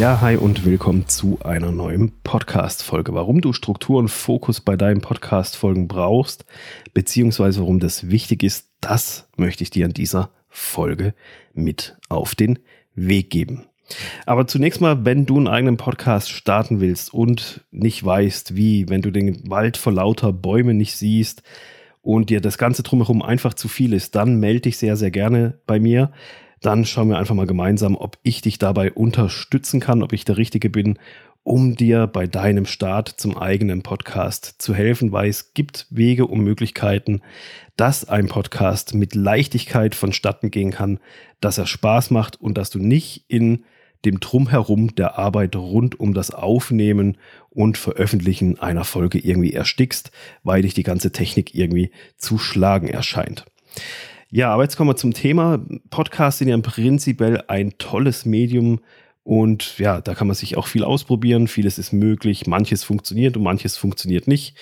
Ja, hi und willkommen zu einer neuen Podcast-Folge. Warum du Struktur und Fokus bei deinen Podcast-Folgen brauchst, beziehungsweise warum das wichtig ist, das möchte ich dir an dieser Folge mit auf den Weg geben. Aber zunächst mal, wenn du einen eigenen Podcast starten willst und nicht weißt, wie, wenn du den Wald vor lauter Bäumen nicht siehst und dir das Ganze drumherum einfach zu viel ist, dann melde dich sehr, sehr gerne bei mir dann schauen wir einfach mal gemeinsam, ob ich dich dabei unterstützen kann, ob ich der Richtige bin, um dir bei deinem Start zum eigenen Podcast zu helfen, weil es gibt Wege und Möglichkeiten, dass ein Podcast mit Leichtigkeit vonstatten gehen kann, dass er Spaß macht und dass du nicht in dem Drumherum der Arbeit rund um das Aufnehmen und Veröffentlichen einer Folge irgendwie erstickst, weil dich die ganze Technik irgendwie zu schlagen erscheint. Ja, aber jetzt kommen wir zum Thema. Podcasts sind ja prinzipiell ein tolles Medium und ja, da kann man sich auch viel ausprobieren. Vieles ist möglich, manches funktioniert und manches funktioniert nicht.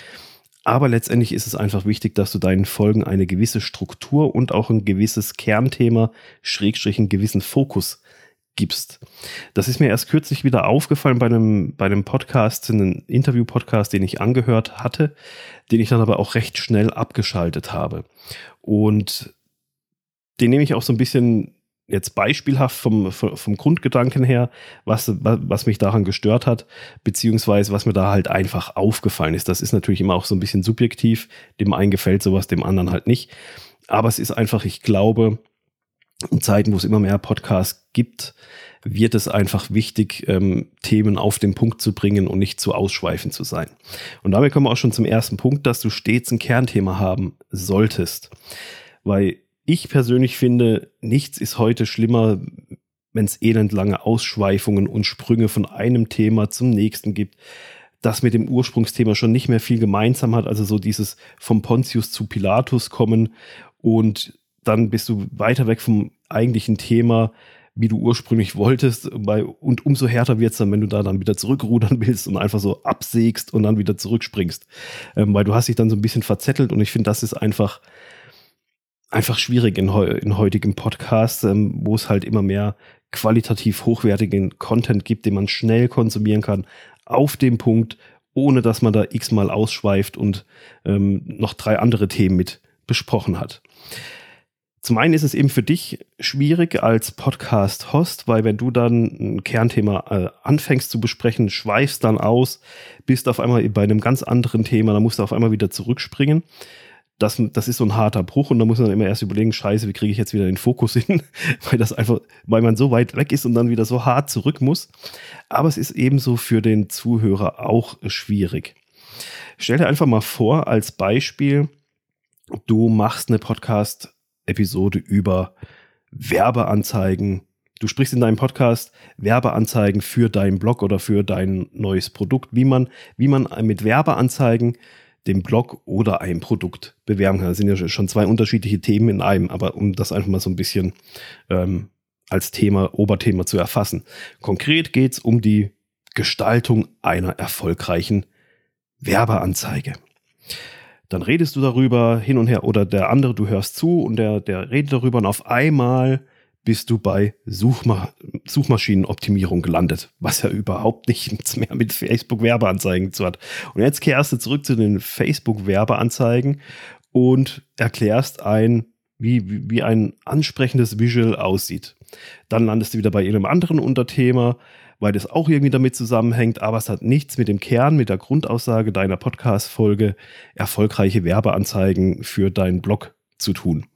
Aber letztendlich ist es einfach wichtig, dass du deinen Folgen eine gewisse Struktur und auch ein gewisses Kernthema, Schrägstrich, einen gewissen Fokus gibst. Das ist mir erst kürzlich wieder aufgefallen bei einem, bei einem Podcast, einem Interview-Podcast, den ich angehört hatte, den ich dann aber auch recht schnell abgeschaltet habe. Und den nehme ich auch so ein bisschen jetzt beispielhaft vom, vom Grundgedanken her, was, was mich daran gestört hat, beziehungsweise was mir da halt einfach aufgefallen ist. Das ist natürlich immer auch so ein bisschen subjektiv. Dem einen gefällt sowas, dem anderen halt nicht. Aber es ist einfach, ich glaube, in Zeiten, wo es immer mehr Podcasts gibt, wird es einfach wichtig, ähm, Themen auf den Punkt zu bringen und nicht zu ausschweifend zu sein. Und damit kommen wir auch schon zum ersten Punkt, dass du stets ein Kernthema haben solltest. Weil ich persönlich finde, nichts ist heute schlimmer, wenn es elendlange Ausschweifungen und Sprünge von einem Thema zum nächsten gibt, das mit dem Ursprungsthema schon nicht mehr viel gemeinsam hat, also so dieses vom Pontius zu Pilatus kommen und dann bist du weiter weg vom eigentlichen Thema, wie du ursprünglich wolltest. Und umso härter wird es dann, wenn du da dann wieder zurückrudern willst und einfach so absägst und dann wieder zurückspringst. Ähm, weil du hast dich dann so ein bisschen verzettelt und ich finde, das ist einfach einfach schwierig in, in heutigen Podcasts, ähm, wo es halt immer mehr qualitativ hochwertigen Content gibt, den man schnell konsumieren kann, auf dem Punkt, ohne dass man da x-mal ausschweift und ähm, noch drei andere Themen mit besprochen hat. Zum einen ist es eben für dich schwierig als Podcast-Host, weil wenn du dann ein Kernthema äh, anfängst zu besprechen, schweifst dann aus, bist auf einmal bei einem ganz anderen Thema, dann musst du auf einmal wieder zurückspringen das, das ist so ein harter Bruch und da muss man immer erst überlegen, scheiße, wie kriege ich jetzt wieder den Fokus hin, weil das einfach, weil man so weit weg ist und dann wieder so hart zurück muss. Aber es ist ebenso für den Zuhörer auch schwierig. Stell dir einfach mal vor, als Beispiel, du machst eine Podcast-Episode über Werbeanzeigen. Du sprichst in deinem Podcast Werbeanzeigen für deinen Blog oder für dein neues Produkt, wie man, wie man mit Werbeanzeigen den Blog oder ein Produkt bewerben kann. Das sind ja schon zwei unterschiedliche Themen in einem, aber um das einfach mal so ein bisschen ähm, als Thema, Oberthema zu erfassen. Konkret geht es um die Gestaltung einer erfolgreichen Werbeanzeige. Dann redest du darüber hin und her oder der andere, du hörst zu und der, der redet darüber und auf einmal bist du bei Suchma Suchmaschinenoptimierung gelandet, was ja überhaupt nichts mehr mit Facebook-Werbeanzeigen zu hat. Und jetzt kehrst du zurück zu den Facebook-Werbeanzeigen und erklärst ein, wie, wie ein ansprechendes Visual aussieht. Dann landest du wieder bei irgendeinem anderen Unterthema, weil das auch irgendwie damit zusammenhängt, aber es hat nichts mit dem Kern, mit der Grundaussage deiner Podcast-Folge erfolgreiche Werbeanzeigen für deinen Blog zu tun.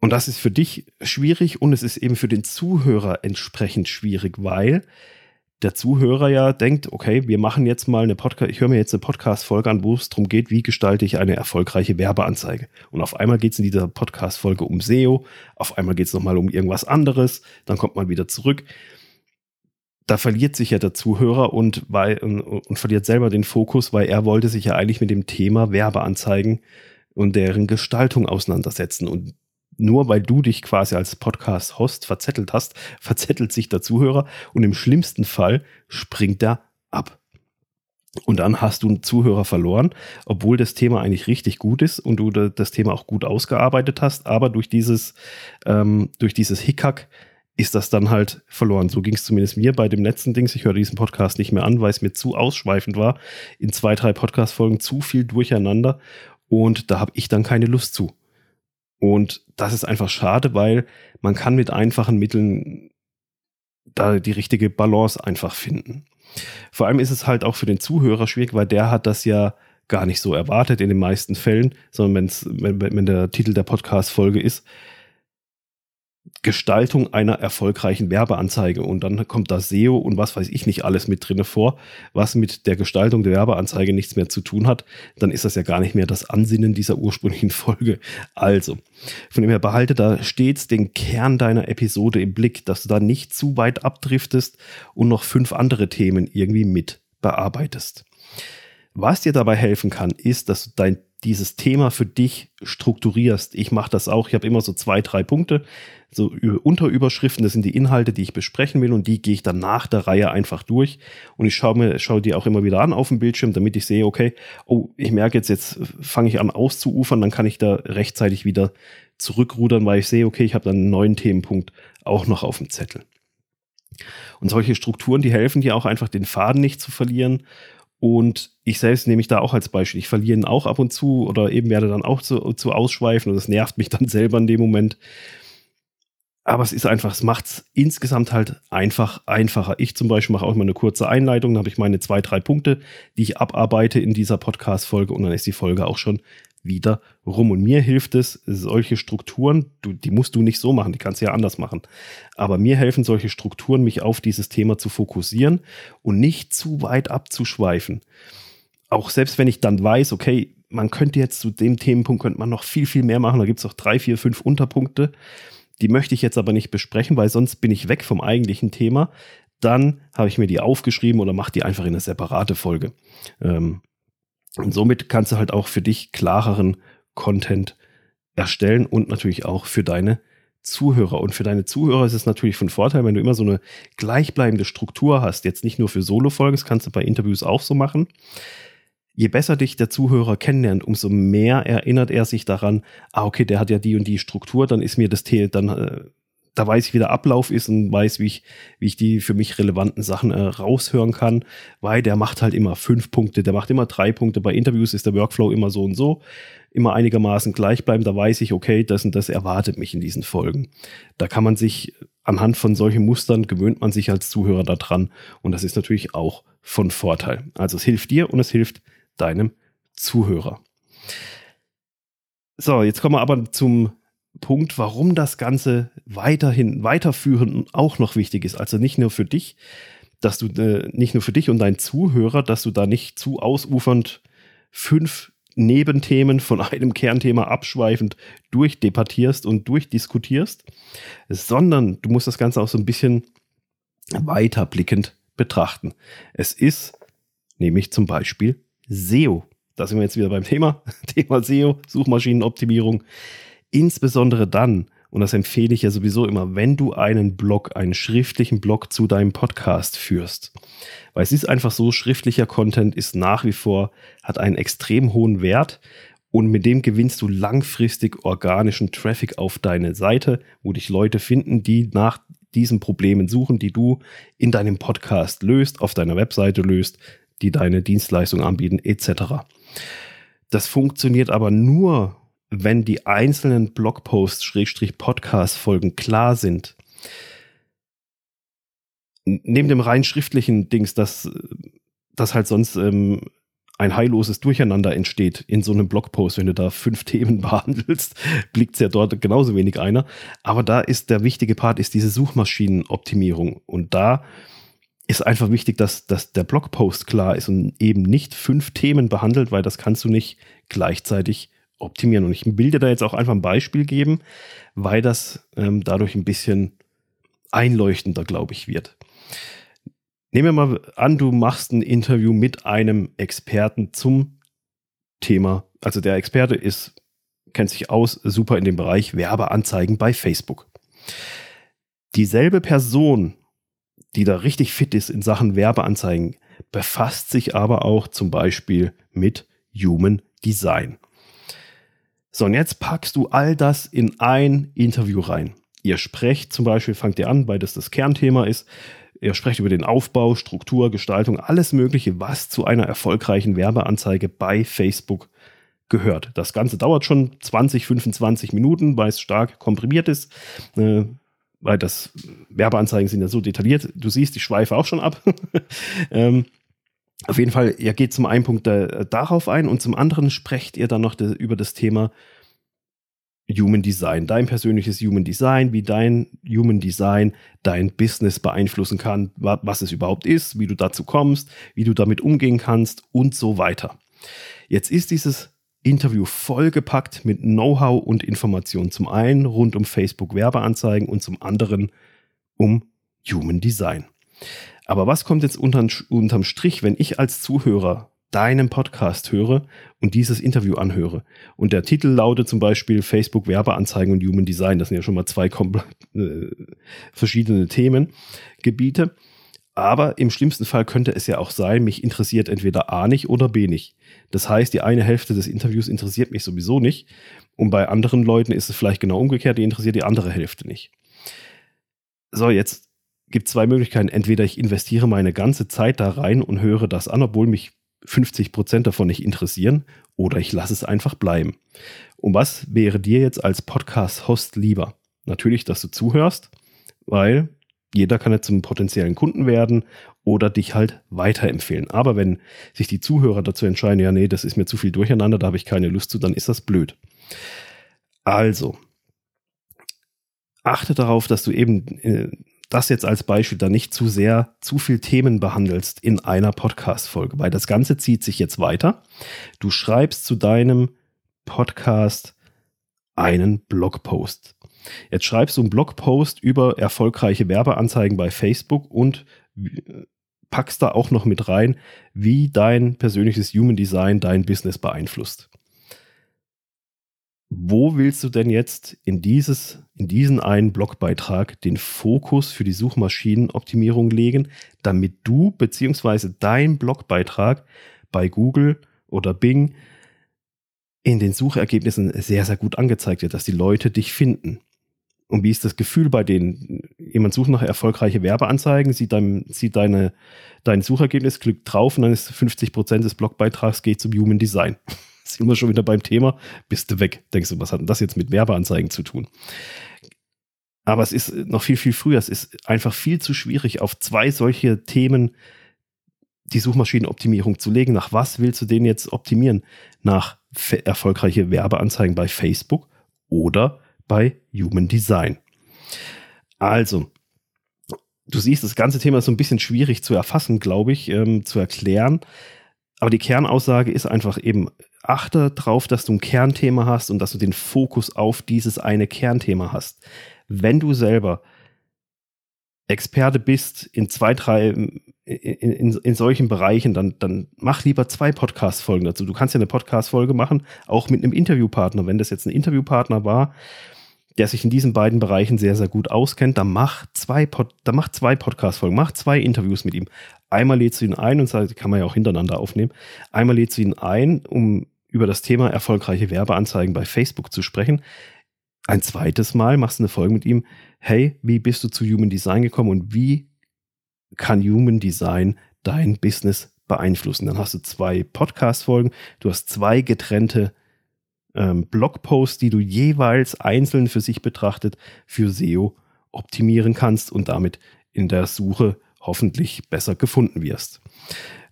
Und das ist für dich schwierig und es ist eben für den Zuhörer entsprechend schwierig, weil der Zuhörer ja denkt, okay, wir machen jetzt mal eine Podcast, ich höre mir jetzt eine Podcast-Folge an, wo es darum geht, wie gestalte ich eine erfolgreiche Werbeanzeige. Und auf einmal geht es in dieser Podcast-Folge um SEO, auf einmal geht es nochmal um irgendwas anderes, dann kommt man wieder zurück. Da verliert sich ja der Zuhörer und, weil, und, und verliert selber den Fokus, weil er wollte sich ja eigentlich mit dem Thema Werbeanzeigen und deren Gestaltung auseinandersetzen. Und nur weil du dich quasi als Podcast-Host verzettelt hast, verzettelt sich der Zuhörer und im schlimmsten Fall springt er ab. Und dann hast du einen Zuhörer verloren, obwohl das Thema eigentlich richtig gut ist und du das Thema auch gut ausgearbeitet hast, aber durch dieses, ähm, durch dieses Hickhack ist das dann halt verloren. So ging es zumindest mir bei dem letzten Dings. Ich höre diesen Podcast nicht mehr an, weil es mir zu ausschweifend war. In zwei, drei Podcast-Folgen zu viel durcheinander und da habe ich dann keine Lust zu. Und das ist einfach schade, weil man kann mit einfachen Mitteln da die richtige Balance einfach finden. Vor allem ist es halt auch für den Zuhörer schwierig, weil der hat das ja gar nicht so erwartet in den meisten Fällen, sondern wenn, wenn der Titel der Podcast-Folge ist, Gestaltung einer erfolgreichen Werbeanzeige und dann kommt da SEO und was weiß ich nicht alles mit drinne vor, was mit der Gestaltung der Werbeanzeige nichts mehr zu tun hat, dann ist das ja gar nicht mehr das Ansinnen dieser ursprünglichen Folge. Also, von dem her behalte da stets den Kern deiner Episode im Blick, dass du da nicht zu weit abdriftest und noch fünf andere Themen irgendwie mit bearbeitest. Was dir dabei helfen kann, ist, dass du dein dieses Thema für dich strukturierst. Ich mache das auch. Ich habe immer so zwei, drei Punkte, so Unterüberschriften. Das sind die Inhalte, die ich besprechen will und die gehe ich dann nach der Reihe einfach durch. Und ich schaue mir, schaue die auch immer wieder an auf dem Bildschirm, damit ich sehe, okay, oh, ich merke jetzt, jetzt fange ich an auszuufern, dann kann ich da rechtzeitig wieder zurückrudern, weil ich sehe, okay, ich habe dann einen neuen Themenpunkt auch noch auf dem Zettel. Und solche Strukturen, die helfen dir auch einfach den Faden nicht zu verlieren und ich selbst nehme mich da auch als Beispiel. Ich verliere ihn auch ab und zu oder eben werde dann auch zu, zu ausschweifen und das nervt mich dann selber in dem Moment. Aber es ist einfach, es macht es insgesamt halt einfach einfacher. Ich zum Beispiel mache auch immer eine kurze Einleitung, dann habe ich meine zwei, drei Punkte, die ich abarbeite in dieser Podcast-Folge und dann ist die Folge auch schon wieder rum. Und mir hilft es, solche Strukturen, du, die musst du nicht so machen, die kannst du ja anders machen. Aber mir helfen solche Strukturen, mich auf dieses Thema zu fokussieren und nicht zu weit abzuschweifen. Auch selbst wenn ich dann weiß, okay, man könnte jetzt zu dem Themenpunkt könnte man noch viel, viel mehr machen. Da gibt es auch drei, vier, fünf Unterpunkte. Die möchte ich jetzt aber nicht besprechen, weil sonst bin ich weg vom eigentlichen Thema. Dann habe ich mir die aufgeschrieben oder mache die einfach in eine separate Folge. Ähm, und somit kannst du halt auch für dich klareren Content erstellen und natürlich auch für deine Zuhörer. Und für deine Zuhörer ist es natürlich von Vorteil, wenn du immer so eine gleichbleibende Struktur hast. Jetzt nicht nur für Solo-Folgen, das kannst du bei Interviews auch so machen. Je besser dich der Zuhörer kennenlernt, umso mehr erinnert er sich daran, ah, okay, der hat ja die und die Struktur, dann ist mir das Thema, dann äh, da weiß ich, wie der Ablauf ist und weiß, wie ich, wie ich die für mich relevanten Sachen äh, raushören kann, weil der macht halt immer fünf Punkte, der macht immer drei Punkte. Bei Interviews ist der Workflow immer so und so, immer einigermaßen gleich bleiben. Da weiß ich, okay, das und das erwartet mich in diesen Folgen. Da kann man sich anhand von solchen Mustern gewöhnt man sich als Zuhörer daran und das ist natürlich auch von Vorteil. Also es hilft dir und es hilft deinem Zuhörer. So, jetzt kommen wir aber zum Punkt, warum das Ganze weiterhin weiterführen auch noch wichtig ist. Also nicht nur für dich, dass du äh, nicht nur für dich und deinen Zuhörer, dass du da nicht zu ausufernd fünf Nebenthemen von einem Kernthema abschweifend durchdebattierst und durchdiskutierst, sondern du musst das Ganze auch so ein bisschen weiterblickend betrachten. Es ist nämlich zum Beispiel SEO. Da sind wir jetzt wieder beim Thema, Thema SEO, Suchmaschinenoptimierung. Insbesondere dann, und das empfehle ich ja sowieso immer, wenn du einen Blog, einen schriftlichen Blog zu deinem Podcast führst. Weil es ist einfach so, schriftlicher Content ist nach wie vor, hat einen extrem hohen Wert und mit dem gewinnst du langfristig organischen Traffic auf deine Seite, wo dich Leute finden, die nach diesen Problemen suchen, die du in deinem Podcast löst, auf deiner Webseite löst, die deine Dienstleistung anbieten, etc. Das funktioniert aber nur, wenn die einzelnen Blogposts-Podcast-Folgen klar sind, neben dem rein schriftlichen Dings, dass, dass halt sonst ähm, ein heilloses Durcheinander entsteht in so einem Blogpost, wenn du da fünf Themen behandelst, blickt es ja dort genauso wenig einer. Aber da ist der wichtige Part, ist diese Suchmaschinenoptimierung. Und da ist einfach wichtig, dass, dass der Blogpost klar ist und eben nicht fünf Themen behandelt, weil das kannst du nicht gleichzeitig optimieren. Und ich will dir da jetzt auch einfach ein Beispiel geben, weil das ähm, dadurch ein bisschen einleuchtender, glaube ich, wird. Nehmen wir mal an, du machst ein Interview mit einem Experten zum Thema. Also der Experte ist, kennt sich aus, super in dem Bereich Werbeanzeigen bei Facebook. Dieselbe Person, die da richtig fit ist in Sachen Werbeanzeigen, befasst sich aber auch zum Beispiel mit Human Design. So, und jetzt packst du all das in ein Interview rein. ihr sprecht zum Beispiel, fangt ihr an, weil das das Kernthema ist. Ihr sprecht über den Aufbau, Struktur, Gestaltung, alles Mögliche, was zu einer erfolgreichen Werbeanzeige bei Facebook gehört. Das Ganze dauert schon 20, 25 Minuten, weil es stark komprimiert ist. Äh, weil das Werbeanzeigen sind ja so detailliert. Du siehst, ich schweife auch schon ab. ähm, auf jeden Fall, ihr geht zum einen Punkt äh, darauf ein und zum anderen sprecht ihr dann noch de, über das Thema Human Design, dein persönliches Human Design, wie dein Human Design dein Business beeinflussen kann, was es überhaupt ist, wie du dazu kommst, wie du damit umgehen kannst und so weiter. Jetzt ist dieses Interview vollgepackt mit Know-how und Informationen. Zum einen rund um Facebook Werbeanzeigen und zum anderen um Human Design. Aber was kommt jetzt unterm, unterm Strich, wenn ich als Zuhörer deinen Podcast höre und dieses Interview anhöre? Und der Titel lautet zum Beispiel Facebook Werbeanzeigen und Human Design. Das sind ja schon mal zwei äh, verschiedene Themengebiete. Aber im schlimmsten Fall könnte es ja auch sein, mich interessiert entweder A nicht oder B nicht. Das heißt, die eine Hälfte des Interviews interessiert mich sowieso nicht. Und bei anderen Leuten ist es vielleicht genau umgekehrt, die interessiert die andere Hälfte nicht. So, jetzt gibt zwei Möglichkeiten. Entweder ich investiere meine ganze Zeit da rein und höre das an, obwohl mich 50 Prozent davon nicht interessieren, oder ich lasse es einfach bleiben. Und was wäre dir jetzt als Podcast-Host lieber? Natürlich, dass du zuhörst, weil jeder kann jetzt zum potenziellen Kunden werden oder dich halt weiterempfehlen. Aber wenn sich die Zuhörer dazu entscheiden, ja, nee, das ist mir zu viel durcheinander, da habe ich keine Lust zu, dann ist das blöd. Also, achte darauf, dass du eben äh, das jetzt als Beispiel da nicht zu sehr zu viel Themen behandelst in einer Podcast-Folge, weil das Ganze zieht sich jetzt weiter. Du schreibst zu deinem Podcast einen Blogpost. Jetzt schreibst du einen Blogpost über erfolgreiche Werbeanzeigen bei Facebook und packst da auch noch mit rein, wie dein persönliches Human Design dein Business beeinflusst. Wo willst du denn jetzt in, dieses, in diesen einen Blogbeitrag den Fokus für die Suchmaschinenoptimierung legen, damit du bzw. dein Blogbeitrag bei Google oder Bing in den Suchergebnissen sehr, sehr gut angezeigt wird, dass die Leute dich finden? Und wie ist das Gefühl bei denen? Jemand sucht nach erfolgreiche Werbeanzeigen, sieht, dein, sieht deine, dein Suchergebnis, klickt drauf und dann ist 50 Prozent des Blogbeitrags geht zum Human Design. Sind wir schon wieder beim Thema, bist du weg. Denkst du, was hat denn das jetzt mit Werbeanzeigen zu tun? Aber es ist noch viel, viel früher. Es ist einfach viel zu schwierig, auf zwei solche Themen die Suchmaschinenoptimierung zu legen. Nach was willst du den jetzt optimieren? Nach erfolgreiche Werbeanzeigen bei Facebook oder bei Human Design. Also, du siehst, das ganze Thema ist so ein bisschen schwierig zu erfassen, glaube ich, ähm, zu erklären. Aber die Kernaussage ist einfach eben, achte darauf, dass du ein Kernthema hast und dass du den Fokus auf dieses eine Kernthema hast. Wenn du selber Experte bist in zwei, drei, in, in, in solchen Bereichen, dann, dann mach lieber zwei Podcast-Folgen dazu. Du kannst ja eine Podcast-Folge machen, auch mit einem Interviewpartner. Wenn das jetzt ein Interviewpartner war, der sich in diesen beiden Bereichen sehr, sehr gut auskennt, dann mach zwei, Pod, dann mach zwei Podcast-Folgen, mach zwei Interviews mit ihm. Einmal lädst du ihn ein und sagst, kann man ja auch hintereinander aufnehmen. Einmal lädst du ihn ein, um über das Thema erfolgreiche Werbeanzeigen bei Facebook zu sprechen. Ein zweites Mal machst du eine Folge mit ihm. Hey, wie bist du zu Human Design gekommen und wie kann Human Design dein Business beeinflussen? Dann hast du zwei Podcast-Folgen, du hast zwei getrennte ähm, Blogposts, die du jeweils einzeln für sich betrachtet für SEO optimieren kannst und damit in der Suche hoffentlich besser gefunden wirst.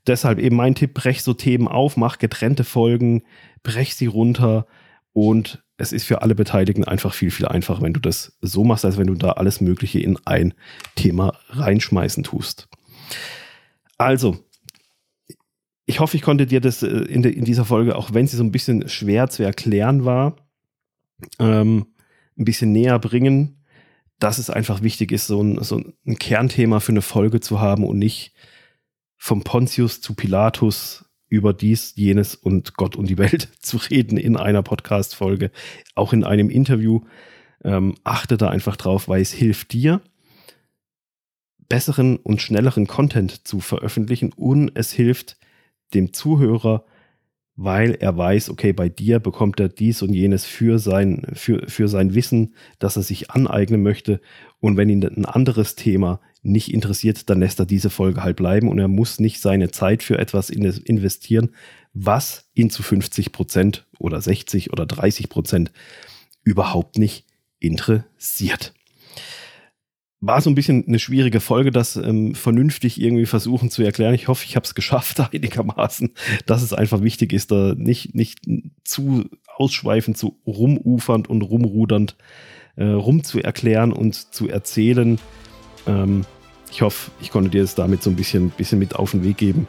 Deshalb eben mein Tipp, brech so Themen auf, mach getrennte Folgen, brech sie runter und es ist für alle Beteiligten einfach viel, viel einfacher, wenn du das so machst, als wenn du da alles Mögliche in ein Thema reinschmeißen tust. Also, ich hoffe, ich konnte dir das äh, in, de, in, dieser Folge, auch wenn sie so ein bisschen schwer zu erklären war, ähm, ein bisschen näher bringen, dass es einfach wichtig ist, so ein, so ein Kernthema für eine Folge zu haben und nicht vom Pontius zu Pilatus über dies, jenes und Gott und die Welt zu reden in einer Podcast-Folge, auch in einem Interview. Ähm, achte da einfach drauf, weil es hilft dir, besseren und schnelleren Content zu veröffentlichen und es hilft dem Zuhörer weil er weiß, okay, bei dir bekommt er dies und jenes für sein, für, für sein Wissen, das er sich aneignen möchte. Und wenn ihn ein anderes Thema nicht interessiert, dann lässt er diese Folge halt bleiben und er muss nicht seine Zeit für etwas investieren, was ihn zu 50 Prozent oder 60 oder 30 Prozent überhaupt nicht interessiert war so ein bisschen eine schwierige Folge, das ähm, vernünftig irgendwie versuchen zu erklären. Ich hoffe, ich habe es geschafft einigermaßen, dass es einfach wichtig ist, da nicht, nicht zu ausschweifend, zu rumufernd und rumrudernd äh, rum und zu erzählen. Ähm, ich hoffe, ich konnte dir es damit so ein bisschen, bisschen mit auf den Weg geben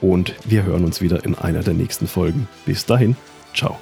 und wir hören uns wieder in einer der nächsten Folgen. Bis dahin, ciao.